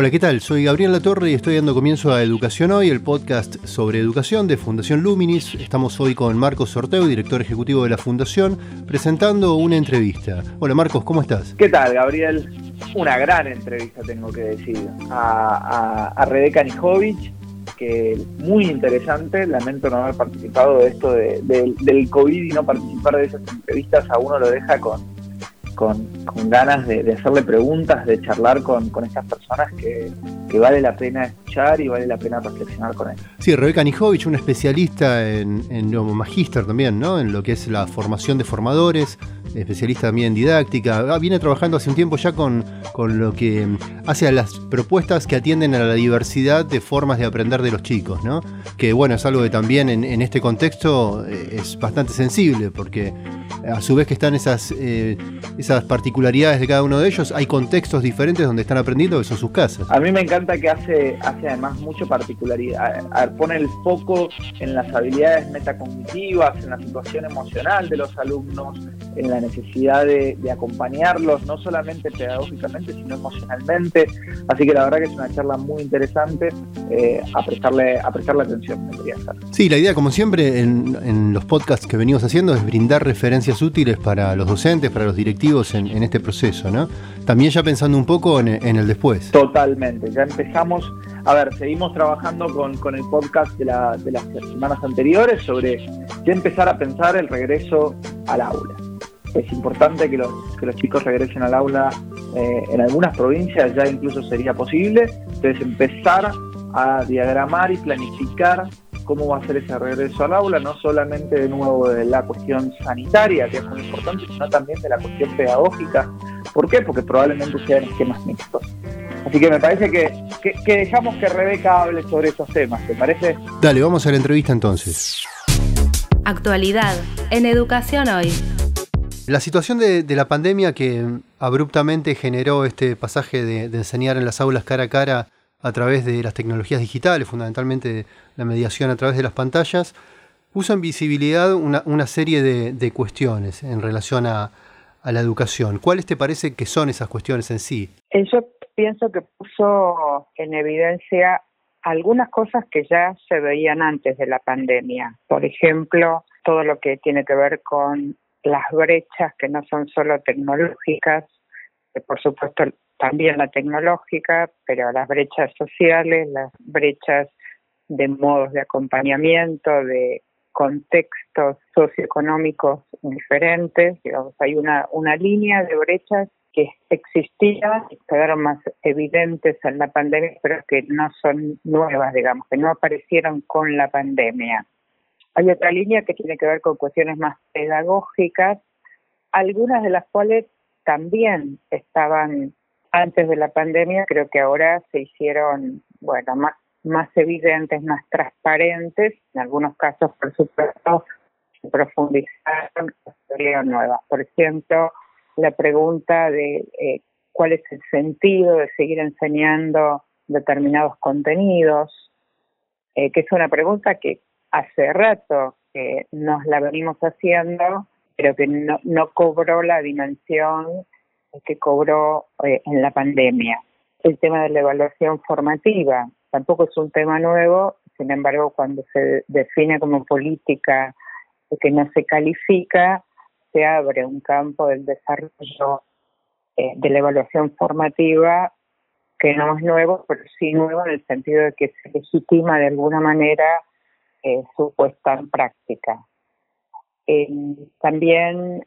Hola, ¿qué tal? Soy Gabriel Latorre y estoy dando comienzo a Educación Hoy, el podcast sobre educación de Fundación Luminis. Estamos hoy con Marcos Sorteo, director ejecutivo de la Fundación, presentando una entrevista. Hola Marcos, ¿cómo estás? ¿Qué tal, Gabriel? Una gran entrevista, tengo que decir, a, a, Rebeca Nijovic, que muy interesante. Lamento no haber participado de esto del COVID y no participar de esas entrevistas. A uno lo deja con, con, ganas de, hacerle preguntas, de charlar con, estas personas que, vale la pena escuchar y vale la pena reflexionar con él. Sí, Rebeca Nijovic, una especialista en, en magíster también, ¿no? En lo que es la formación de formadores, especialista también en didáctica. Ah, viene trabajando hace un tiempo ya con, con lo que hace a las propuestas que atienden a la diversidad de formas de aprender de los chicos, ¿no? Que bueno, es algo que también en, este contexto eh, es bastante sensible, porque a su vez que están esas, eh, esas particularidades de cada uno de ellos, hay contextos diferentes donde están aprendiendo que son sus casas. A mí me encanta que hace, hace además mucho particularidad, pone el foco en las habilidades metacognitivas, en la situación emocional de los alumnos, en la necesidad de, acompañarlos, no solamente pedagógicamente, sino emocionalmente. Así que la verdad que es una charla muy interesante eh, a, prestarle, a prestarle atención, me quería hacer. Sí, la idea, como siempre, en, en los podcasts que venimos haciendo es brindar referencias útiles para los docentes, para los directivos en, este proceso, ¿no? También ya pensando un poco en, el después. Totalmente, ya empezamos, a ver, seguimos trabajando con, el podcast de, las semanas anteriores sobre ya empezar a pensar el regreso al aula. Es importante que los, los chicos regresen al aula eh, en algunas provincias, ya incluso sería posible, entonces empezar a diagramar y planificar cómo va a ser ese regreso al aula, no solamente de nuevo de la cuestión sanitaria, que es muy importante, sino también de la cuestión pedagógica. ¿Por qué? Porque probablemente sean esquemas mixtos. Así que me parece que, que, dejamos que Rebeca hable sobre esos temas, ¿te parece? Dale, vamos a la entrevista entonces. Actualidad en Educación Hoy. La situación de, la pandemia que abruptamente generó este pasaje de, enseñar en las aulas cara a cara a través de las tecnologías digitales, fundamentalmente la mediación a través de las pantallas, puso en visibilidad una, serie de, cuestiones en relación a, la educación. ¿Cuáles te parece que son esas cuestiones en sí? Eh, yo pienso que puso en evidencia algunas cosas que ya se veían antes de la pandemia. Por ejemplo, todo lo que tiene que ver con las brechas que no son solo tecnológicas, que por supuesto también la tecnológica, pero las brechas sociales, las brechas de modos de acompañamiento, de contextos socioeconómicos diferentes. Digamos, hay una, una línea de brechas que existían quedaron más evidentes en la pandemia, pero que no son nuevas, digamos, que no aparecieron con la pandemia. Hay otra línea que tiene que ver con cuestiones más pedagógicas, algunas de las cuales también estaban antes de la pandemia, creo que ahora se hicieron, bueno, más, más evidentes, más transparentes, en algunos casos, por supuesto, se profundizaron teorías nuevas. Por ejemplo, la pregunta de eh, cuál es el sentido de seguir enseñando determinados contenidos, eh, que es una pregunta que hace rato que nos la venimos haciendo, pero que no, no cobró la dimensión que cobró eh, en la pandemia. El tema de la evaluación formativa tampoco es un tema nuevo, sin embargo, cuando se define como política que no se califica, se abre un campo del desarrollo eh, de la evaluación formativa que no es nuevo, pero sí nuevo en el sentido de que se legitima de alguna manera eh, su puesta en práctica. también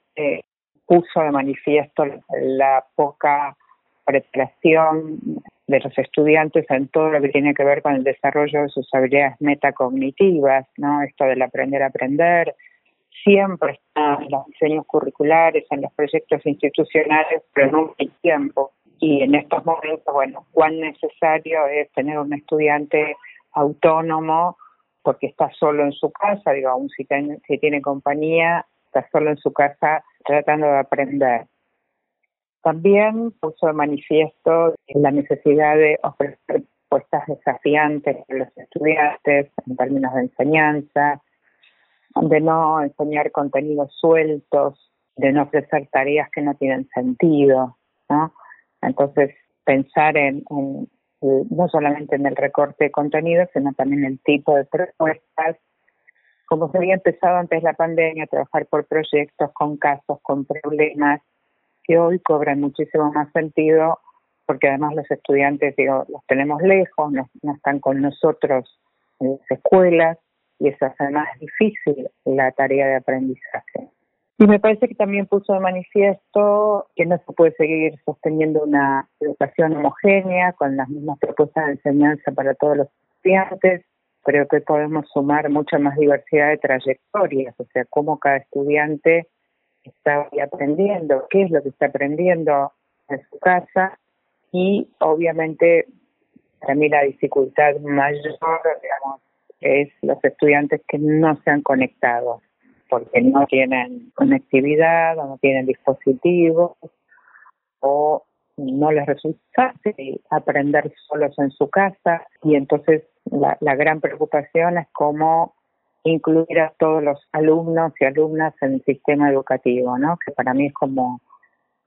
puso de manifiesto la poca preparación de los estudiantes en todo lo que tiene que ver con el desarrollo de sus habilidades metacognitivas, ¿no? Esto del aprender a aprender, siempre está en los diseños curriculares, en los proyectos institucionales, pero no hay tiempo. Y en estos momentos, bueno, cuán necesario es tener un estudiante autónomo porque está solo en su casa, digo, aún si, si tiene compañía, está solo en su casa tratando de aprender. También puso de manifiesto la necesidad de ofrecer propuestas desafiantes a los estudiantes en términos de enseñanza, de no enseñar contenidos sueltos, de no ofrecer tareas que no tienen sentido, ¿no? Entonces, pensar en, no solamente en el recorte de contenidos, sino también el tipo de propuestas. Como se había empezado antes la pandemia, a trabajar por proyectos con casos, con problemas, que hoy cobran muchísimo más sentido, porque además los estudiantes, digo, los tenemos lejos, no, no están con nosotros en las escuelas, y eso hace más difícil la tarea de aprendizaje. Y me parece que también puso de manifiesto que no se puede seguir sosteniendo una educación homogénea con las mismas propuestas de enseñanza para todos los estudiantes. Creo que podemos sumar mucha más diversidad de trayectorias, o sea, cómo cada estudiante está aprendiendo, qué es lo que está aprendiendo en su casa y obviamente para mí la dificultad mayor, es los estudiantes que no se han conectado porque no tienen conectividad o no tienen dispositivos o no les resulta fácil aprender solos en su casa y entonces la, la gran preocupación es cómo incluir a todos los alumnos y alumnas en el sistema educativo, ¿no? Que para mí es como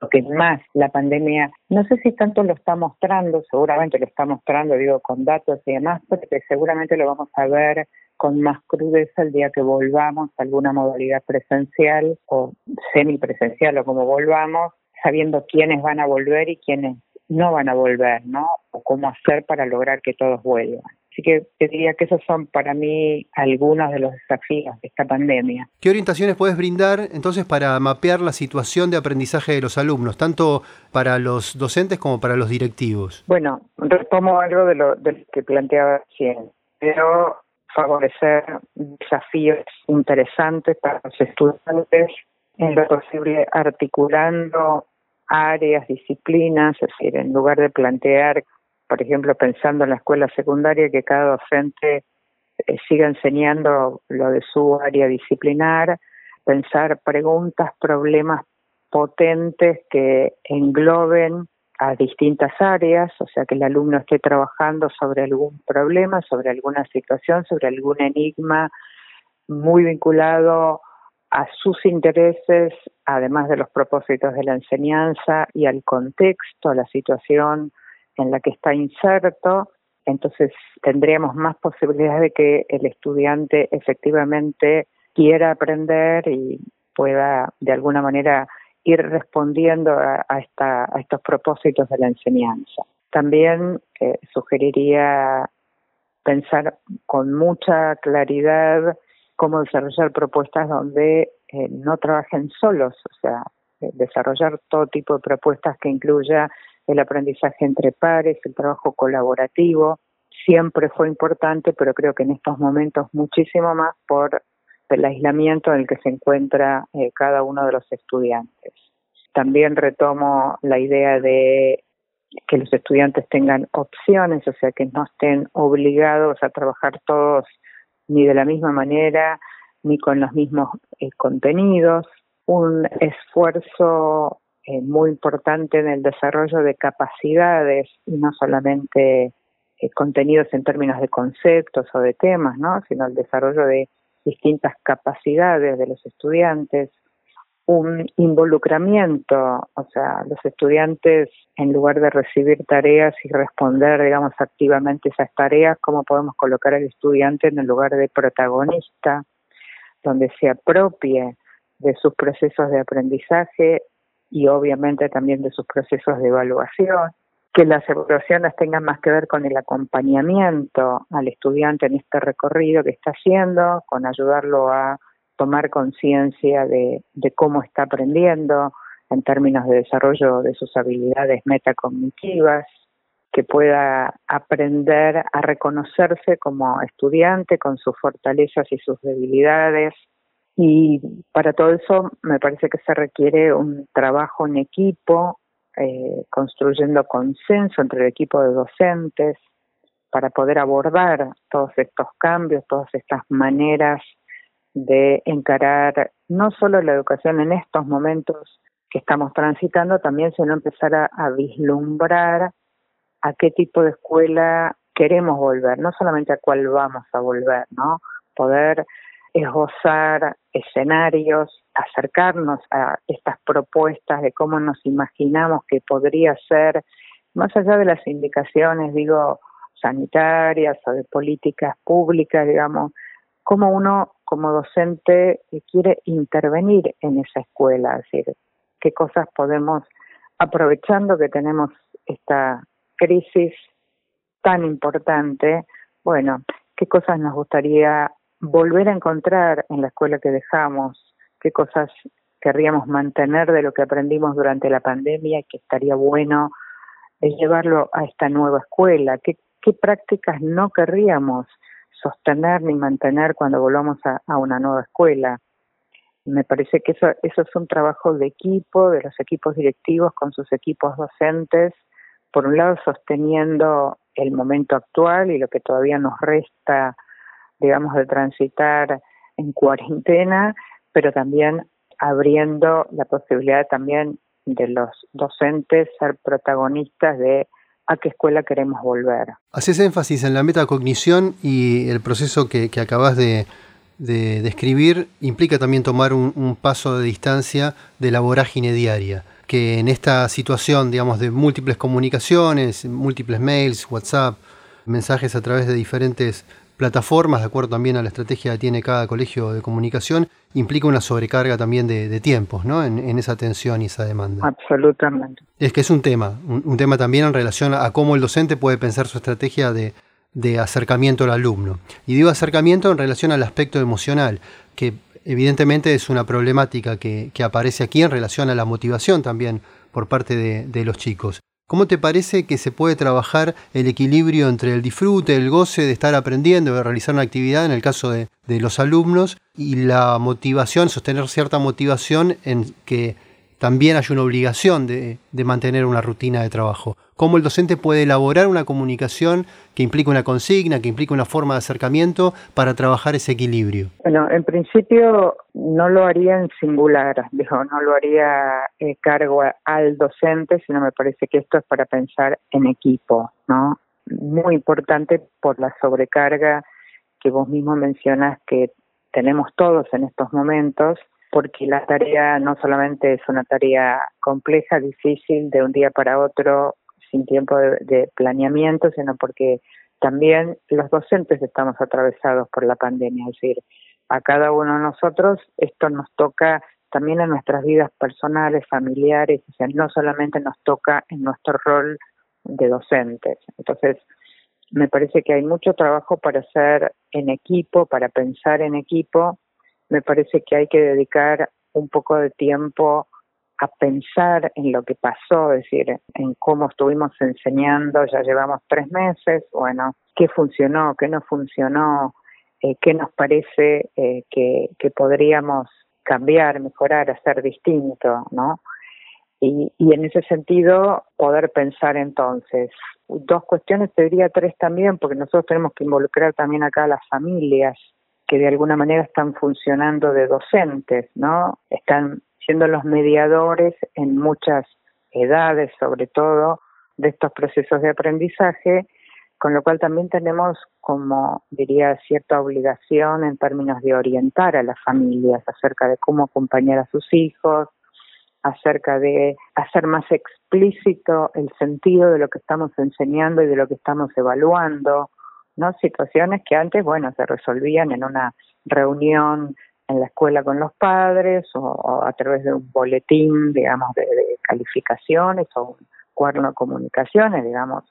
lo que más la pandemia, no sé si tanto lo está mostrando, seguramente lo está mostrando, digo, con datos y demás, porque seguramente lo vamos a ver con más crudeza el día que volvamos a alguna modalidad presencial o semipresencial o como volvamos, sabiendo quiénes van a volver y quiénes no van a volver, ¿no? O cómo hacer para lograr que todos vuelvan. Así que te diría que esos son para mí algunos de los desafíos de esta pandemia. ¿Qué orientaciones puedes brindar entonces para mapear la situación de aprendizaje de los alumnos, tanto para los docentes como para los directivos? Bueno, retomo algo de lo, que planteaba recién, pero favorecer desafíos interesantes para los estudiantes, en lo posible articulando áreas, disciplinas, es decir, en lugar de plantear por ejemplo, pensando en la escuela secundaria, que cada docente eh, siga enseñando lo de su área disciplinar, pensar preguntas, problemas potentes que engloben a distintas áreas, o sea, que el alumno esté trabajando sobre algún problema, sobre alguna situación, sobre algún enigma muy vinculado a sus intereses, además de los propósitos de la enseñanza y al contexto, a la situación en la que está inserto, entonces tendríamos más posibilidades de que el estudiante efectivamente quiera aprender y pueda de alguna manera ir respondiendo a, estos propósitos de la enseñanza. También eh, sugeriría pensar con mucha claridad cómo desarrollar propuestas donde eh, no trabajen solos, o sea, eh, desarrollar todo tipo de propuestas que incluya el aprendizaje entre pares, el trabajo colaborativo, siempre fue importante, pero creo que en estos momentos muchísimo más por el aislamiento en el que se encuentra cada uno de los estudiantes. También retomo la idea de que los estudiantes tengan opciones, o sea, que no estén obligados a trabajar todos ni de la misma manera, ni con los mismos eh, contenidos. Un esfuerzo eh, muy importante en el desarrollo de capacidades y no solamente eh, contenidos en términos de conceptos o de temas, ¿no? sino el desarrollo de distintas capacidades de los estudiantes, un involucramiento, o sea, los estudiantes en lugar de recibir tareas y responder, digamos, activamente esas tareas, cómo podemos colocar al estudiante en el lugar de protagonista, donde se apropie de sus procesos de aprendizaje y obviamente también de sus procesos de evaluación, que las evaluaciones tengan más que ver con el acompañamiento al estudiante en este recorrido que está haciendo, con ayudarlo a tomar conciencia de, cómo está aprendiendo en términos de desarrollo de sus habilidades metacognitivas, que pueda aprender a reconocerse como estudiante con sus fortalezas y sus debilidades, y para todo eso me parece que se requiere un trabajo en equipo, eh, construyendo consenso entre el equipo de docentes, para poder abordar todos estos cambios, todas estas maneras de encarar no solo la educación en estos momentos que estamos transitando, también sino empezar a, a vislumbrar a qué tipo de escuela queremos volver, no solamente a cuál vamos a volver, ¿no? Poder esbozar escenarios, acercarnos a estas propuestas de cómo nos imaginamos que podría ser, más allá de las indicaciones, digo, sanitarias o de políticas públicas, digamos, cómo uno como docente quiere intervenir en esa escuela, es decir, qué cosas podemos, aprovechando que tenemos esta crisis tan importante, bueno, qué cosas nos gustaría volver a encontrar en la escuela que dejamos, qué cosas querríamos mantener de lo que aprendimos durante la pandemia y que estaría bueno llevarlo a esta nueva escuela, qué, qué prácticas no querríamos sostener ni mantener cuando volvamos a, una nueva escuela. Me parece que eso, eso es un trabajo de equipo, de los equipos directivos con sus equipos docentes, por un lado sosteniendo el momento actual y lo que todavía nos resta, digamos, de transitar en cuarentena, pero también abriendo la posibilidad también de los docentes ser protagonistas de a qué escuela queremos volver. Haces énfasis en la metacognición y el proceso que, acabas de, de describir implica también tomar un, un, paso de distancia de la vorágine diaria, que en esta situación, digamos, de múltiples comunicaciones, múltiples mails, WhatsApp, mensajes a través de diferentes plataformas, de acuerdo también a la estrategia que tiene cada colegio de comunicación, implica una sobrecarga también de, tiempos, ¿no? En, esa atención y esa demanda. Absolutamente. Es que es un tema, un, tema también en relación a cómo el docente puede pensar su estrategia de, acercamiento al alumno. Y digo acercamiento en relación al aspecto emocional, que evidentemente es una problemática que, aparece aquí en relación a la motivación también por parte de los chicos. ¿Cómo te parece que se puede trabajar el equilibrio entre el disfrute, el goce de estar aprendiendo, de realizar una actividad, en el caso de, los alumnos, y la motivación, sostener cierta motivación en que también hay una obligación de, mantener una rutina de trabajo. ¿Cómo el docente puede elaborar una comunicación que implique una consigna, que implique una forma de acercamiento para trabajar ese equilibrio? Bueno, en principio no lo haría en singular, digo, no lo haría eh, cargo al docente, sino me parece que esto es para pensar en equipo, ¿no? Muy importante por la sobrecarga que vos mismo mencionas que tenemos todos en estos momentos porque la tarea no solamente es una tarea compleja, difícil, de un día para otro, sin tiempo de, planeamiento, sino porque también los docentes estamos atravesados por la pandemia, es decir, a cada uno de nosotros esto nos toca también en nuestras vidas personales, familiares, o sea, no solamente nos toca en nuestro rol de docentes. Entonces, me parece que hay mucho trabajo para hacer en equipo, para pensar en equipo, me parece que hay que dedicar un poco de tiempo a pensar en lo que pasó, es decir, en cómo estuvimos enseñando, ya llevamos tres meses, bueno, qué funcionó, qué no funcionó, eh, qué nos parece eh, que, que podríamos cambiar, mejorar, hacer distinto, ¿no? Y, y en ese sentido, poder pensar entonces. Dos cuestiones, te diría tres también, porque nosotros tenemos que involucrar también acá a las familias, que de alguna manera están funcionando de docentes, ¿no? Están siendo los mediadores en muchas edades, sobre todo, de estos procesos de aprendizaje, con lo cual también tenemos, como diría, cierta obligación en términos de orientar a las familias acerca de cómo acompañar a sus hijos, acerca de hacer más explícito el sentido de lo que estamos enseñando y de lo que estamos evaluando, ¿no? Situaciones que antes, bueno, se resolvían en una reunión en la escuela con los padres o, a través de un boletín, digamos, de, calificaciones o un cuaderno de comunicaciones, digamos,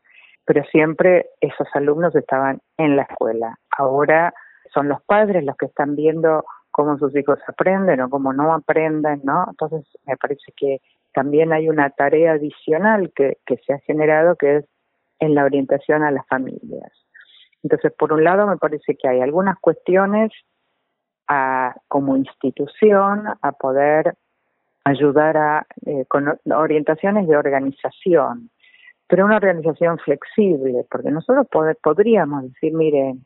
pero siempre esos alumnos estaban en la escuela. Ahora son los padres los que están viendo cómo sus hijos aprenden o cómo no aprenden, ¿no? Entonces me parece que también hay una tarea adicional que, que se ha generado que es en la orientación a las familias. Entonces, por un lado, me parece que hay algunas cuestiones a, como institución a poder ayudar a, eh, con orientaciones de organización, pero una organización flexible, porque nosotros podríamos decir, miren,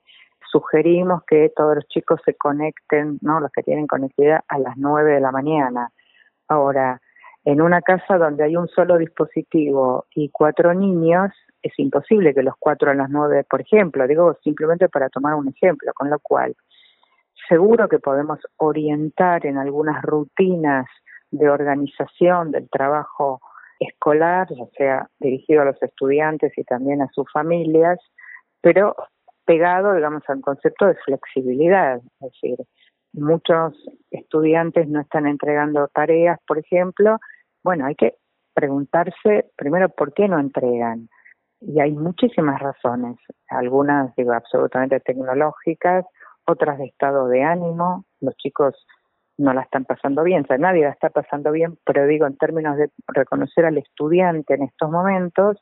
sugerimos que todos los chicos se conecten, ¿no? Los que tienen conectividad a las 9 de la mañana. Ahora, en una casa donde hay un solo dispositivo y cuatro niños, es imposible que los cuatro a las nueve, por ejemplo, digo simplemente para tomar un ejemplo, con lo cual seguro que podemos orientar en algunas rutinas de organización del trabajo escolar, ya sea dirigido a los estudiantes y también a sus familias, pero pegado, digamos, al concepto de flexibilidad, es decir, muchos estudiantes no están entregando tareas, por ejemplo, bueno, hay que preguntarse primero por qué no entregan. Y hay muchísimas razones, algunas digo absolutamente tecnológicas, otras de estado de ánimo, los chicos no la están pasando bien, o sea, nadie la está pasando bien, pero digo en términos de reconocer al estudiante en estos momentos,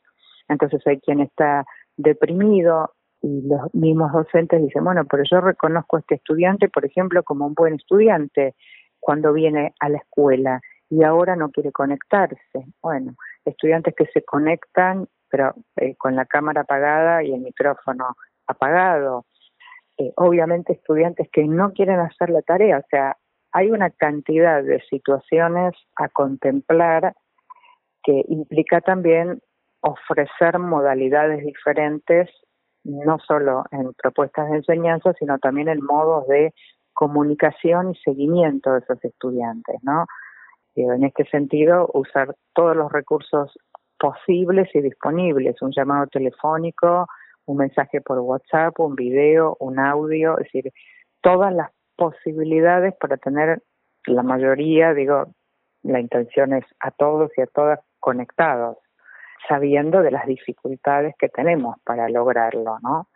entonces hay quien está deprimido, y los mismos docentes dicen, bueno, pero yo reconozco a este estudiante, por ejemplo, como un buen estudiante cuando viene a la escuela y ahora no quiere conectarse. Bueno, estudiantes que se conectan, pero eh, con la cámara apagada y el micrófono apagado. Obviamente estudiantes que no quieren hacer la tarea, o sea, hay una cantidad de situaciones a contemplar que implica también ofrecer modalidades diferentes no solo en propuestas de enseñanza, sino también en modos de comunicación y seguimiento de esos estudiantes, ¿no? En este sentido, usar todos los recursos posibles y disponibles, un llamado telefónico, un mensaje por WhatsApp, un video, un audio, es decir, todas las posibilidades para tener la mayoría, digo, la intención es a todos y a todas conectados sabiendo de las dificultades que tenemos para lograrlo, ¿no?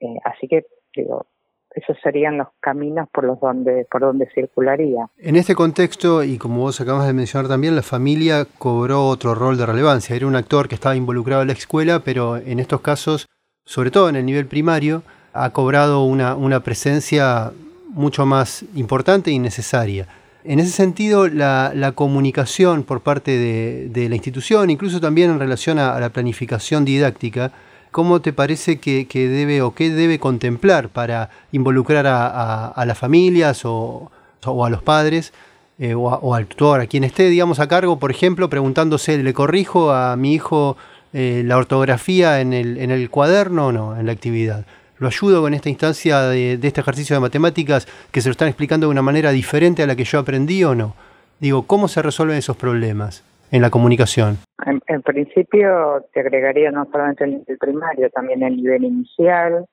Eh, así que digo, esos serían los caminos por los donde por donde circularía. En este contexto y como vos acabas de mencionar también, la familia cobró otro rol de relevancia. Era un actor que estaba involucrado en la escuela, pero en estos casos, sobre todo en el nivel primario, ha cobrado una, una presencia mucho más importante y necesaria. En ese sentido, la, comunicación por parte de, la institución, incluso también en relación a, la planificación didáctica, ¿cómo te parece que, debe o qué debe contemplar para involucrar a, las familias o, a los padres eh, o, al tutor, a quien esté, digamos, a cargo, por ejemplo, preguntándose, ¿le corrijo a mi hijo eh, la ortografía en el, en el cuaderno o no, en la actividad? lo ayudo con esta instancia de, este ejercicio de matemáticas que se lo están explicando de una manera diferente a la que yo aprendí o no? Digo, ¿cómo se resuelven esos problemas en la comunicación? En, principio te agregaría no solamente el nivel primario, también el nivel inicial,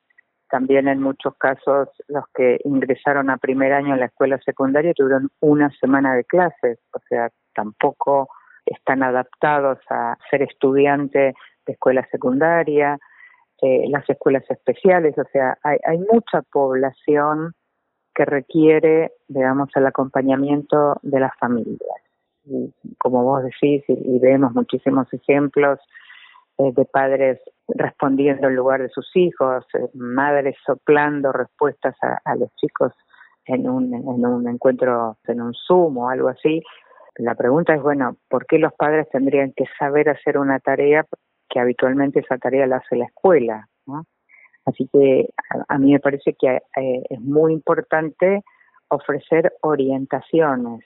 también en muchos casos los que ingresaron a primer año en la escuela secundaria tuvieron una semana de clases, o sea, tampoco están adaptados a ser estudiante de escuela secundaria, eh, las escuelas especiales, o sea, hay, hay mucha población que requiere, digamos, el acompañamiento de las familias. Y, como vos decís, y, vemos muchísimos ejemplos eh, de padres respondiendo en lugar de sus hijos, eh, madres soplando respuestas a, a, los chicos en un, en un encuentro, en un Zoom o algo así. La pregunta es, bueno, ¿por qué los padres tendrían que saber hacer una tarea que habitualmente esa tarea la hace la escuela. Así que a, mí me parece que eh, es muy importante ofrecer orientaciones.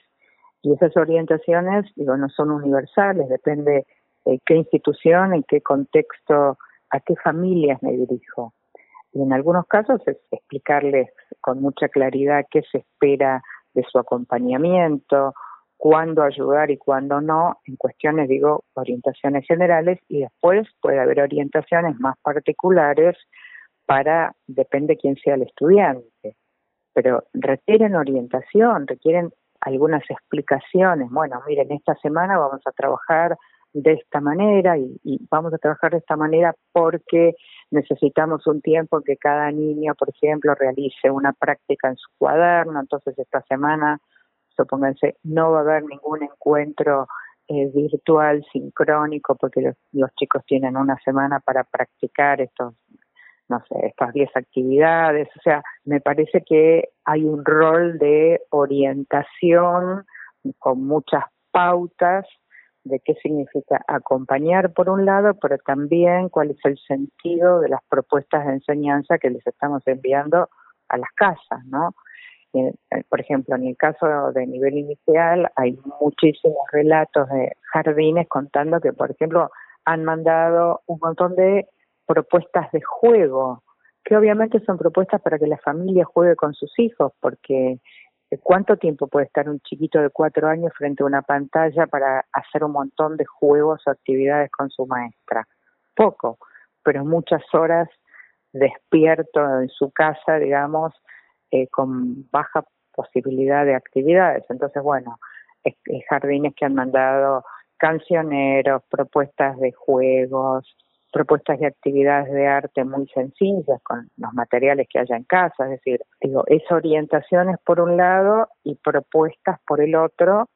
Y esas orientaciones, digo, no son universales, depende de qué institución, en qué contexto, a qué familias me dirijo. Y en algunos casos es explicarles con mucha claridad qué se espera de su acompañamiento cuándo ayudar y cuándo no, en cuestiones, digo, orientaciones generales y después puede haber orientaciones más particulares para, depende quién sea el estudiante, pero requieren orientación, requieren algunas explicaciones. Bueno, miren, esta semana vamos a trabajar de esta manera y, y, vamos a trabajar de esta manera porque necesitamos un tiempo que cada niño, por ejemplo, realice una práctica en su cuaderno, entonces esta semana supónganse, no va a haber ningún encuentro eh, virtual, sincrónico, porque los, chicos tienen una semana para practicar estos, no sé, estas 10 actividades. O sea, me parece que hay un rol de orientación con muchas pautas de qué significa acompañar por un lado, pero también cuál es el sentido de las propuestas de enseñanza que les estamos enviando a las casas, ¿no? Eh, por ejemplo, en el caso de nivel inicial hay muchísimos relatos de jardines contando que, por ejemplo, han mandado un montón de propuestas de juego, que obviamente son propuestas para que la familia juegue con sus hijos, porque ¿Cuánto tiempo puede estar un chiquito de cuatro años frente a una pantalla para hacer un montón de juegos o actividades con su maestra? Poco, pero muchas horas despierto en su casa, digamos, eh, con baja posibilidad de actividades. Entonces, bueno, jardines que han mandado cancioneros, propuestas de juegos, propuestas de actividades de arte muy sencillas con los materiales que haya en casa, es decir, digo, es orientaciones por un lado y propuestas por el otro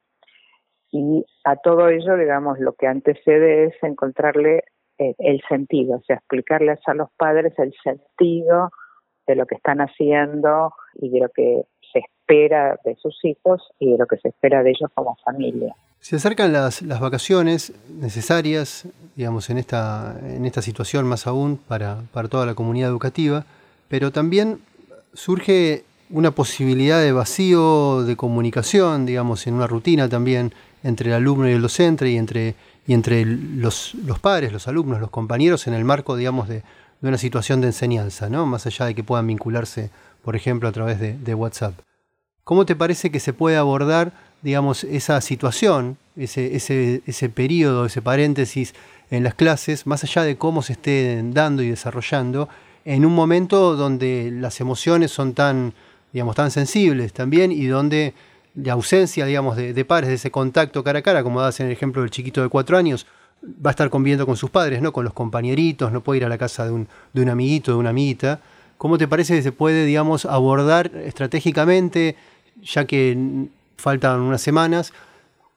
y a todo ello, digamos, lo que antecede es encontrarle eh, el sentido, o sea, explicarles a los padres el sentido de lo que están haciendo y de lo que se espera de sus hijos y de lo que se espera de ellos como familia. Se acercan las, vacaciones necesarias, digamos, en esta, en esta situación más aún para, para toda la comunidad educativa, pero también surge una posibilidad de vacío de comunicación, digamos, en una rutina también entre el alumno y el docente y entre, y entre los, los padres, los alumnos, los compañeros en el marco, digamos, de, de, una situación de enseñanza, ¿no? Más allá de que puedan vincularse, por ejemplo, a través de, WhatsApp. ¿Cómo te parece que se puede abordar digamos, esa situación, ese, ese, ese periodo, ese paréntesis en las clases, más allá de cómo se esté dando y desarrollando, en un momento donde las emociones son tan, digamos, tan sensibles también y donde la ausencia, digamos, de, de pares, de ese contacto cara a cara, como das en el ejemplo del chiquito de cuatro años, va a estar conviviendo con sus padres, ¿no? Con los compañeritos, no puede ir a la casa de un, de un amiguito, de una amiguita. ¿Cómo te parece que se puede, digamos, abordar estratégicamente, ya que faltan unas semanas,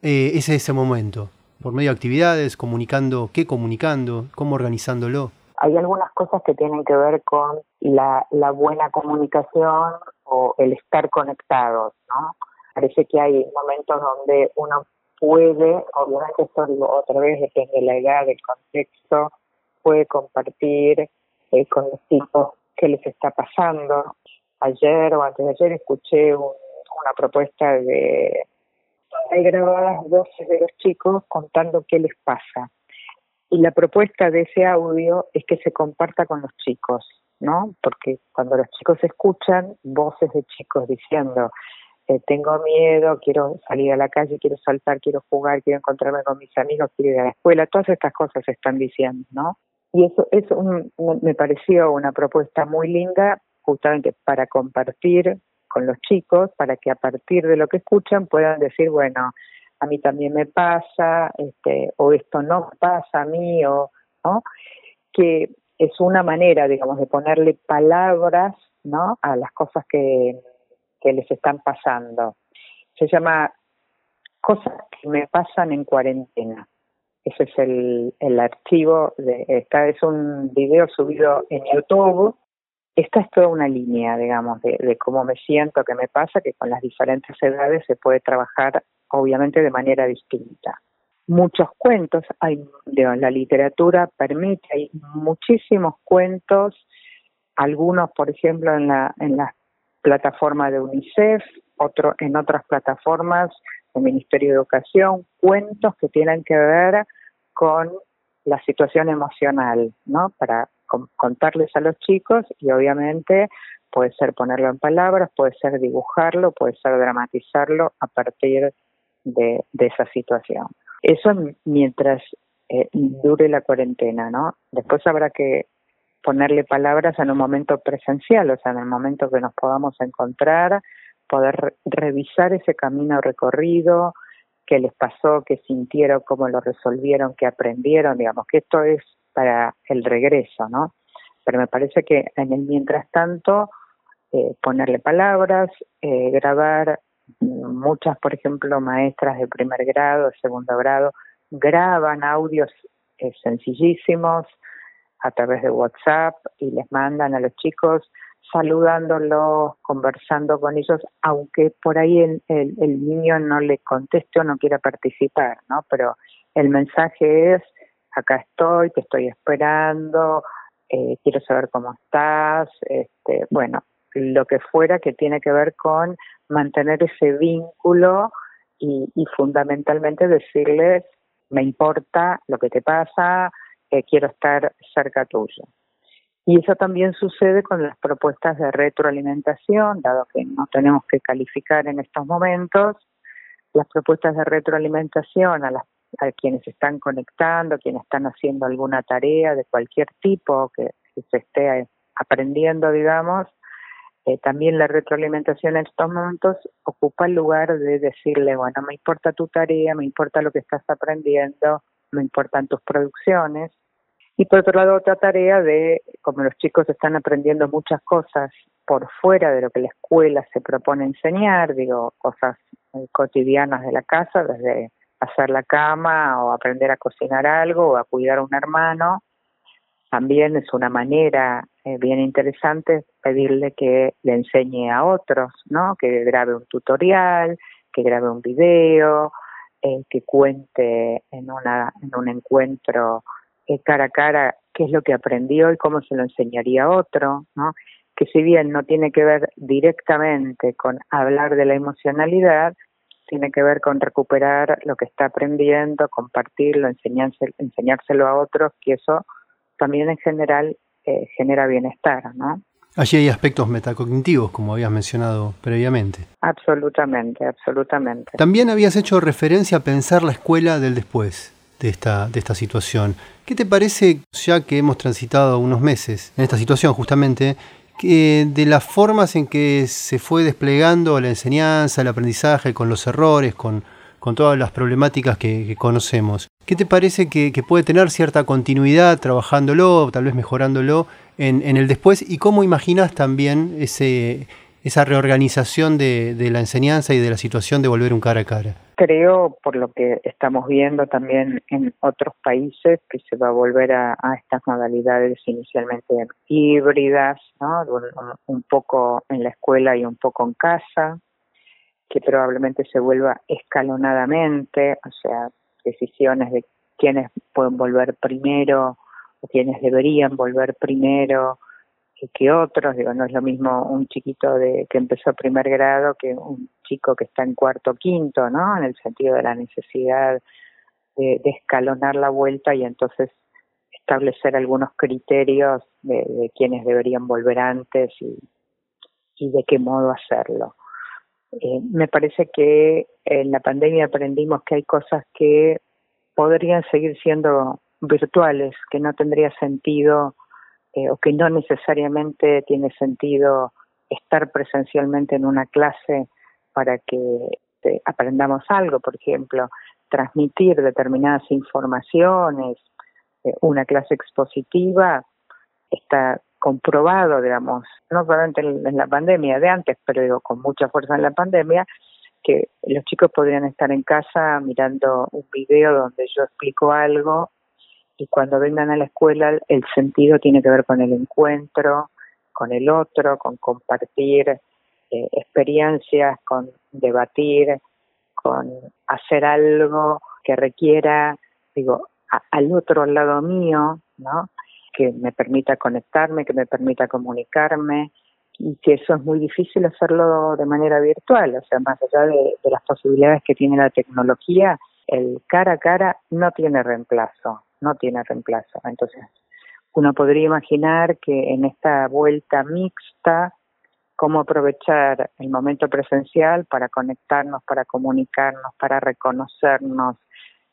eh, es ese momento, por medio de actividades, comunicando, qué comunicando, cómo organizándolo. Hay algunas cosas que tienen que ver con la, la buena comunicación o el estar conectados, ¿no? Parece que hay momentos donde uno puede, obviamente esto otra vez depende de la edad, del contexto, puede compartir eh, con los chicos qué les está pasando. Ayer o antes de ayer escuché un una propuesta de hay grabadas voces de los chicos contando qué les pasa. Y la propuesta de ese audio es que se comparta con los chicos, ¿no? Porque cuando los chicos escuchan voces de chicos diciendo, eh, tengo miedo, quiero salir a la calle, quiero saltar, quiero jugar, quiero encontrarme con mis amigos, quiero ir a la escuela, todas estas cosas se están diciendo, ¿no? Y eso, eso me pareció una propuesta muy linda justamente para compartir con los chicos para que a partir de lo que escuchan puedan decir, bueno, a mí también me pasa, este, o esto no pasa a mí, o, ¿no? Que es una manera, digamos, de ponerle palabras, ¿no? A las cosas que, que les están pasando. Se llama Cosas que me pasan en cuarentena. Ese es el, el archivo, de, esta es un video subido en YouTube esta es toda una línea, digamos, de, cómo me siento, qué me pasa, que con las diferentes edades se puede trabajar obviamente de manera distinta. Muchos cuentos, hay, la literatura permite, hay muchísimos cuentos, algunos, por ejemplo, en la, en la plataforma de UNICEF, otro, en otras plataformas del Ministerio de Educación, cuentos que tienen que ver con la situación emocional, ¿no? Para contarles a los chicos y obviamente puede ser ponerlo en palabras, puede ser dibujarlo, puede ser dramatizarlo a partir de, esa situación. Eso mientras eh, dure la cuarentena, ¿no? Después habrá que ponerle palabras en un momento presencial, o sea, en el momento que nos podamos encontrar, poder revisar ese camino recorrido, qué les pasó, qué sintieron, cómo lo resolvieron, qué aprendieron, digamos, que esto es para el regreso, ¿no? Pero me parece que en el mientras tanto, eh, ponerle palabras, eh, grabar, muchas, por ejemplo, maestras de primer grado, segundo grado, graban audios eh, sencillísimos a través de WhatsApp y les mandan a los chicos saludándolos, conversando con ellos, aunque por ahí el, el, niño no le conteste o no quiera participar, ¿no? Pero el mensaje es, acá estoy, te estoy esperando, eh, quiero saber cómo estás, este, bueno, lo que fuera que tiene que ver con mantener ese vínculo y, fundamentalmente decirles, me importa lo que te pasa, eh, quiero estar cerca tuyo. Y eso también sucede con las propuestas de retroalimentación, dado que no tenemos que calificar en estos momentos, las propuestas de retroalimentación a, las, a quienes están conectando, quienes están haciendo alguna tarea de cualquier tipo que, se esté aprendiendo, digamos, eh, también la retroalimentación en estos momentos ocupa el lugar de decirle, bueno, me importa tu tarea, me importa lo que estás aprendiendo, me importan tus producciones, y por otro lado, otra tarea de, como los chicos están aprendiendo muchas cosas por fuera de lo que la escuela se propone enseñar, digo, cosas eh, cotidianas de la casa, desde hacer la cama o aprender a cocinar algo o a cuidar a un hermano, también es una manera eh, bien interesante pedirle que le enseñe a otros, ¿no? Que grabe un tutorial, que grabe un video, eh, que cuente en, una, en un encuentro eh, cara a cara qué es lo que aprendió y cómo se lo enseñaría a otro, ¿no? que si bien no tiene que ver directamente con hablar de la emocionalidad, tiene que ver con recuperar lo que está aprendiendo, compartirlo, enseñárselo a otros, que eso también en general eh, genera bienestar, ¿no? Allí hay aspectos metacognitivos, como habías mencionado previamente. Absolutamente, absolutamente. También habías hecho referencia a pensar la escuela del después de esta, de esta situación. ¿Qué te parece, ya que hemos transitado unos meses en esta situación justamente, que de las formas en que se fue desplegando la enseñanza, el aprendizaje, con los errores, con, con todas las problemáticas que, conocemos. ¿Qué te parece que, puede tener cierta continuidad trabajándolo, tal vez mejorándolo en, en el después? ¿Y cómo imaginas también ese, esa reorganización de, de, la enseñanza y de la situación de volver un cara a cara? Creo, por lo que estamos viendo también en otros países, que se va a volver a, estas modalidades inicialmente híbridas, ¿no? un, poco en la escuela y un poco en casa, que probablemente se vuelva escalonadamente, o sea, decisiones de quiénes pueden volver primero o quiénes deberían volver primero que otros, digo, no es lo mismo un chiquito de que empezó primer grado que un chico que está en cuarto o quinto, ¿no? En el sentido de la necesidad de, escalonar la vuelta y entonces establecer algunos criterios de, de quienes deberían volver antes y, y de qué modo hacerlo. Eh, me parece que en la pandemia aprendimos que hay cosas que podrían seguir siendo virtuales, que no tendría sentido eh, o que no necesariamente tiene sentido estar presencialmente en una clase para que eh, aprendamos algo, por ejemplo, transmitir determinadas informaciones, eh, una clase expositiva está comprobado, digamos, no solamente en, la pandemia de antes, pero digo, con mucha fuerza en la pandemia, que los chicos podrían estar en casa mirando un video donde yo explico algo y cuando vengan a la escuela el sentido tiene que ver con el encuentro, con el otro, con compartir eh, experiencias, con debatir, con hacer algo que requiera, digo, al otro lado mío, ¿no? Que me permita conectarme, que me permita comunicarme y que eso es muy difícil hacerlo de manera virtual, o sea, más allá de las posibilidades que tiene la tecnología, el cara a cara no tiene reemplazo, no tiene reemplazo. Entonces, uno podría imaginar que en esta vuelta mixta, cómo aprovechar el momento presencial para conectarnos, para comunicarnos, para reconocernos,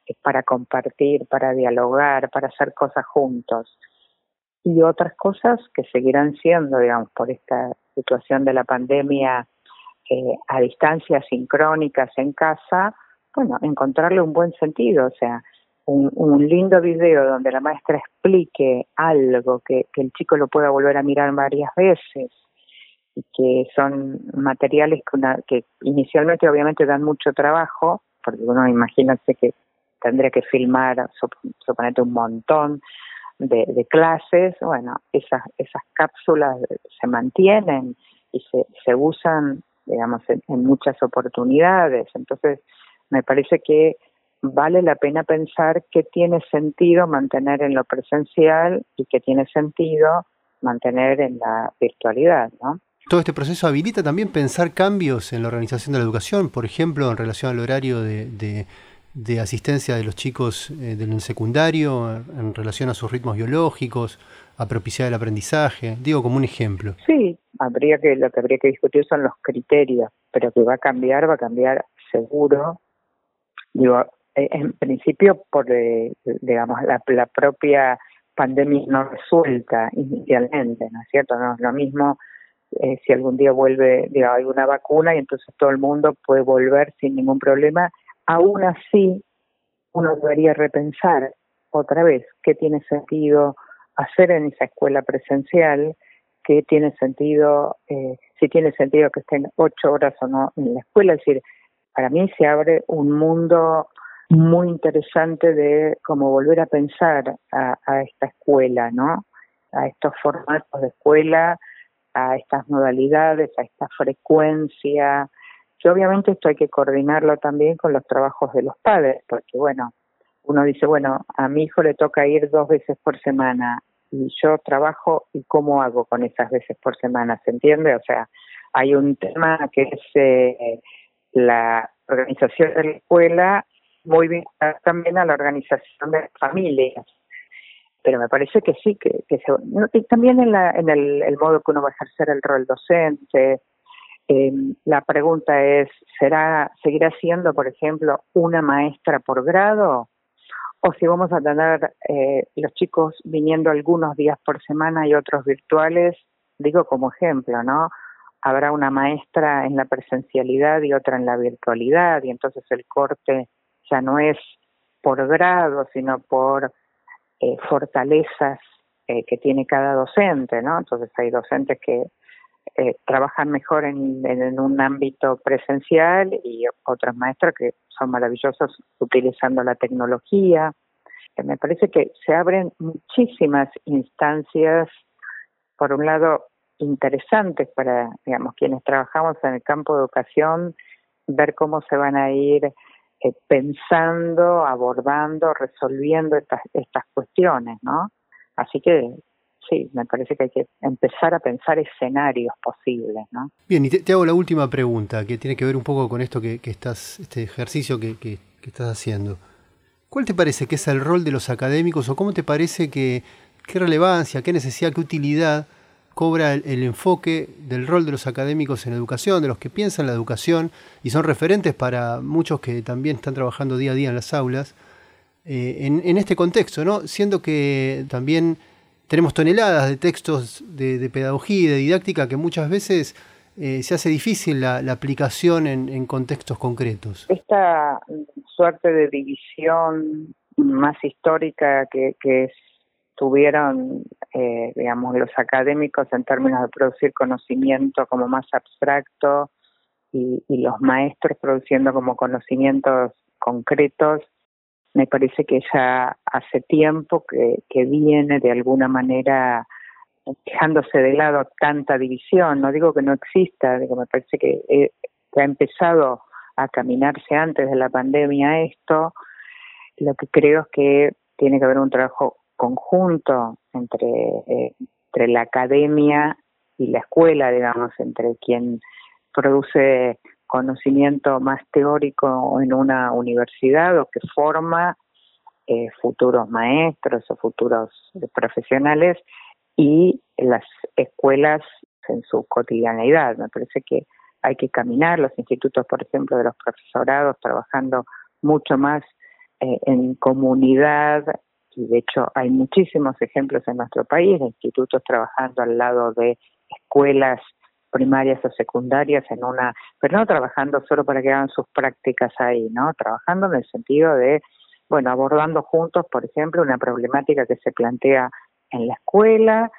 eh, para compartir, para dialogar, para hacer cosas juntos. Y otras cosas que seguirán siendo, digamos, por esta situación de la pandemia eh, a distancias sincrónicas en casa, bueno, encontrarle un buen sentido, o sea, un, lindo video donde la maestra explique algo que, el chico lo pueda volver a mirar varias veces y que son materiales que, inicialmente obviamente dan mucho trabajo, porque uno imagínate que tendría que filmar, suponete un montón de, clases, bueno, esas, esas cápsulas se mantienen y se, se usan, digamos, en muchas oportunidades. Entonces, me parece que vale la pena pensar que tiene sentido mantener en lo presencial y que tiene sentido mantener en la virtualidad, ¿no? Todo este proceso habilita también pensar cambios en la organización de la educación, por ejemplo, en relación al horario de, de, asistencia de los chicos eh, del secundario, en relación a sus ritmos biológicos, a propiciar el aprendizaje, digo como un ejemplo. Sí, habría que lo que habría que discutir son los criterios, pero que va a cambiar, va a cambiar seguro. Digo, en principio por eh, digamos la, la propia pandemia no resuelta inicialmente, ¿no es cierto? No es lo mismo eh, si algún día vuelve, hay una vacuna y entonces todo el mundo puede volver sin ningún problema. Aún así, uno debería repensar otra vez qué tiene sentido hacer en esa escuela presencial, qué tiene sentido, eh, si tiene sentido que estén ocho horas o no en la escuela. Es decir, para mí se abre un mundo muy interesante de cómo volver a pensar a, a esta escuela, ¿no? A estos formatos de escuela, a estas modalidades, a esta frecuencia. Y obviamente esto hay que coordinarlo también con los trabajos de los padres, porque bueno, uno dice, bueno, a mi hijo le toca ir dos veces por semana y yo trabajo y cómo hago con esas veces por semana, ¿se entiende? O sea, hay un tema que es eh, la organización de la escuela muy bien también a la organización de familias pero me parece que sí, que, se, y también en, la, en el, modo que uno va a ejercer el rol docente. Eh, la pregunta es, ¿será seguirá siendo, por ejemplo, una maestra por grado? O si vamos a tener eh, los chicos viniendo algunos días por semana y otros virtuales, digo como ejemplo, ¿no? Habrá una maestra en la presencialidad y otra en la virtualidad, y entonces el corte ya no es por grado, sino por eh, fortalezas eh, que tiene cada docente, ¿no? Entonces hay docentes que eh, trabajan mejor en, un ámbito presencial y otros maestros que son maravillosos utilizando la tecnología. me parece que se abren muchísimas instancias, por un lado, interesantes para, digamos, quienes trabajamos en el campo de educación, ver cómo se van a ir eh, pensando, abordando, resolviendo estas, estas cuestiones, ¿no? Así que sí, me parece que hay que empezar a pensar escenarios posibles, ¿no? Bien, y te, hago la última pregunta, que tiene que ver un poco con esto que, que estás, este ejercicio que, que, que, estás haciendo. ¿Cuál te parece que es el rol de los académicos o cómo te parece que, qué relevancia, qué necesidad, qué utilidad cobra el, enfoque del rol de los académicos en educación, de los que piensan la educación y son referentes para muchos que también están trabajando día a día en las aulas, eh, en, este contexto, ¿no? siendo que también tenemos toneladas de textos de, pedagogía y de didáctica que muchas veces eh, se hace difícil la, aplicación en, contextos concretos. Esta suerte de división más histórica que, tuvieron, eh, digamos, los académicos en términos de producir conocimiento como más abstracto y, los maestros produciendo como conocimientos concretos, me parece que ya hace tiempo que, que viene de alguna manera dejándose de lado tanta división. No digo que no exista, digo, me parece que, eh, que ha empezado a caminarse antes de la pandemia esto. Lo que creo es que tiene que haber un trabajo conjunto entre, eh, entre la academia y la escuela, digamos, entre quien produce conocimiento más teórico en una universidad o que forma eh, futuros maestros o futuros profesionales y las escuelas en su cotidianeidad. Me parece que hay que caminar, los institutos, por ejemplo, de los profesorados trabajando mucho más eh, en comunidad y de hecho hay muchísimos ejemplos en nuestro país de institutos trabajando al lado de escuelas primarias o secundarias en una, pero no trabajando solo para que hagan sus prácticas ahí, ¿no? Trabajando en el sentido de, bueno, abordando juntos, por ejemplo, una problemática que se plantea en la escuela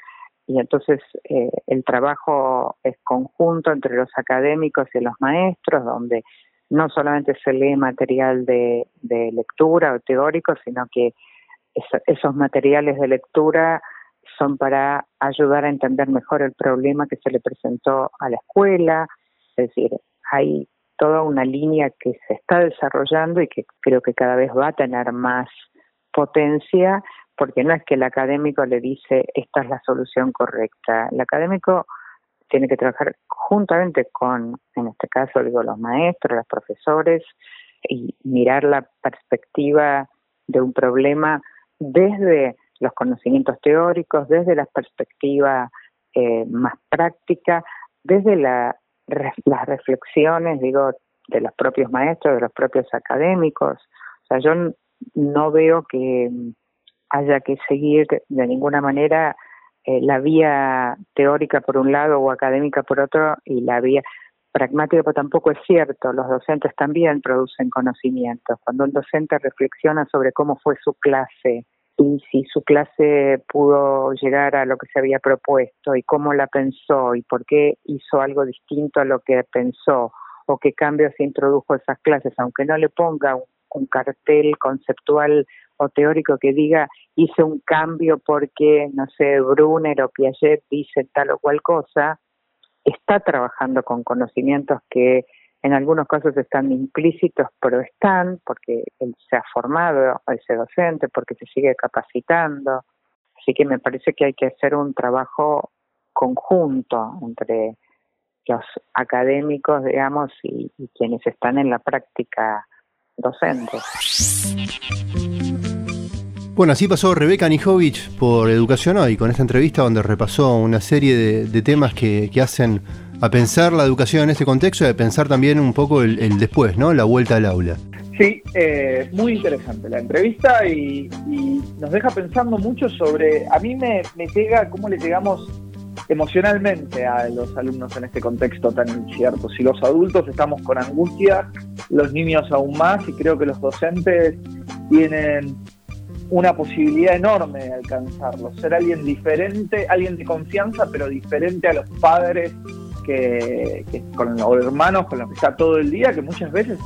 y entonces eh, el trabajo es conjunto entre los académicos y los maestros, donde no solamente se lee material de, de lectura o teórico, sino que esos materiales de lectura son para ayudar a entender mejor el problema que se le presentó a la escuela, es decir, hay toda una línea que se está desarrollando y que creo que cada vez va a tener más potencia, porque no es que el académico le dice esta es la solución correcta. El académico tiene que trabajar juntamente con, en este caso, digo, los maestros, los profesores, y mirar la perspectiva de un problema desde los conocimientos teóricos, desde la perspectiva eh, más práctica, desde la, las reflexiones, digo, de los propios maestros, de los propios académicos. O sea, yo no veo que haya que seguir de ninguna manera eh, la vía teórica por un lado o académica por otro y la vía pragmática pero tampoco es cierto, los docentes también producen conocimientos. Cuando un docente reflexiona sobre cómo fue su clase y si su clase pudo llegar a lo que se había propuesto y cómo la pensó y por qué hizo algo distinto a lo que pensó o qué cambios introdujo esas clases, aunque no le ponga un, un cartel conceptual o teórico que diga hice un cambio porque, no sé, Brunner o Piaget dicen tal o cual cosa, está trabajando con conocimientos que en algunos casos están implícitos, pero están porque él se ha formado, ese docente, porque se sigue capacitando. Así que me parece que hay que hacer un trabajo conjunto entre los académicos, digamos, y, y quienes están en la práctica docente. Bueno, así pasó Rebeca Nijovic por Educación Hoy, con esta entrevista donde repasó una serie de, temas que, hacen a pensar la educación en este contexto y a pensar también un poco el, después, ¿no? La vuelta al aula. Sí, eh, muy interesante la entrevista y, nos deja pensando mucho sobre, a mí me, me llega cómo le llegamos emocionalmente a los alumnos en este contexto tan incierto. Si los adultos estamos con angustia, los niños aún más y creo que los docentes tienen una posibilidad enorme de alcanzarlo, ser alguien diferente, alguien de confianza, pero diferente a los padres que, con los hermanos con los que está todo el día, que muchas veces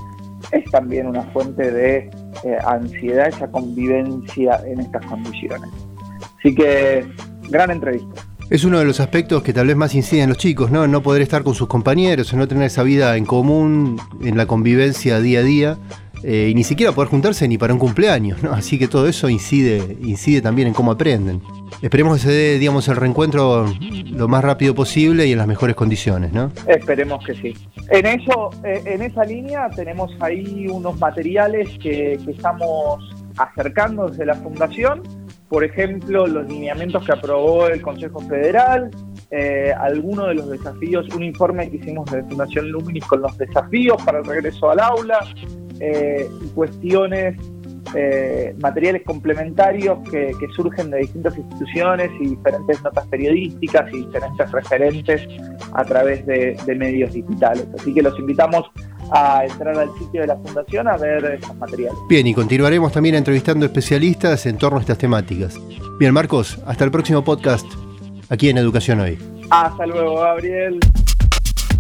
es también una fuente de eh, ansiedad esa convivencia en estas condiciones. Así que gran entrevista. Es uno de los aspectos que tal vez más inciden los chicos, ¿no? No poder estar con sus compañeros, no tener esa vida en común, en la convivencia día a día. Eh, y ni siquiera poder juntarse ni para un cumpleaños, ¿no? Así que todo eso incide, incide también en cómo aprenden. Esperemos que se dé, digamos, el reencuentro lo más rápido posible y en las mejores condiciones, ¿no? Esperemos que sí. En eso, eh, en esa línea tenemos ahí unos materiales que, estamos acercando desde la Fundación, por ejemplo, los lineamientos que aprobó el Consejo Federal, eh, algunos de los desafíos, un informe que hicimos de Fundación Luminis con los desafíos para el regreso al aula, eh, cuestiones, eh, materiales complementarios que, surgen de distintas instituciones y diferentes notas periodísticas y diferentes referentes a través de, medios digitales. Así que los invitamos a entrar al sitio de la Fundación a ver estos materiales. Bien, y continuaremos también entrevistando especialistas en torno a estas temáticas. Bien, Marcos, hasta el próximo podcast aquí en Educación Hoy. Hasta luego, Gabriel.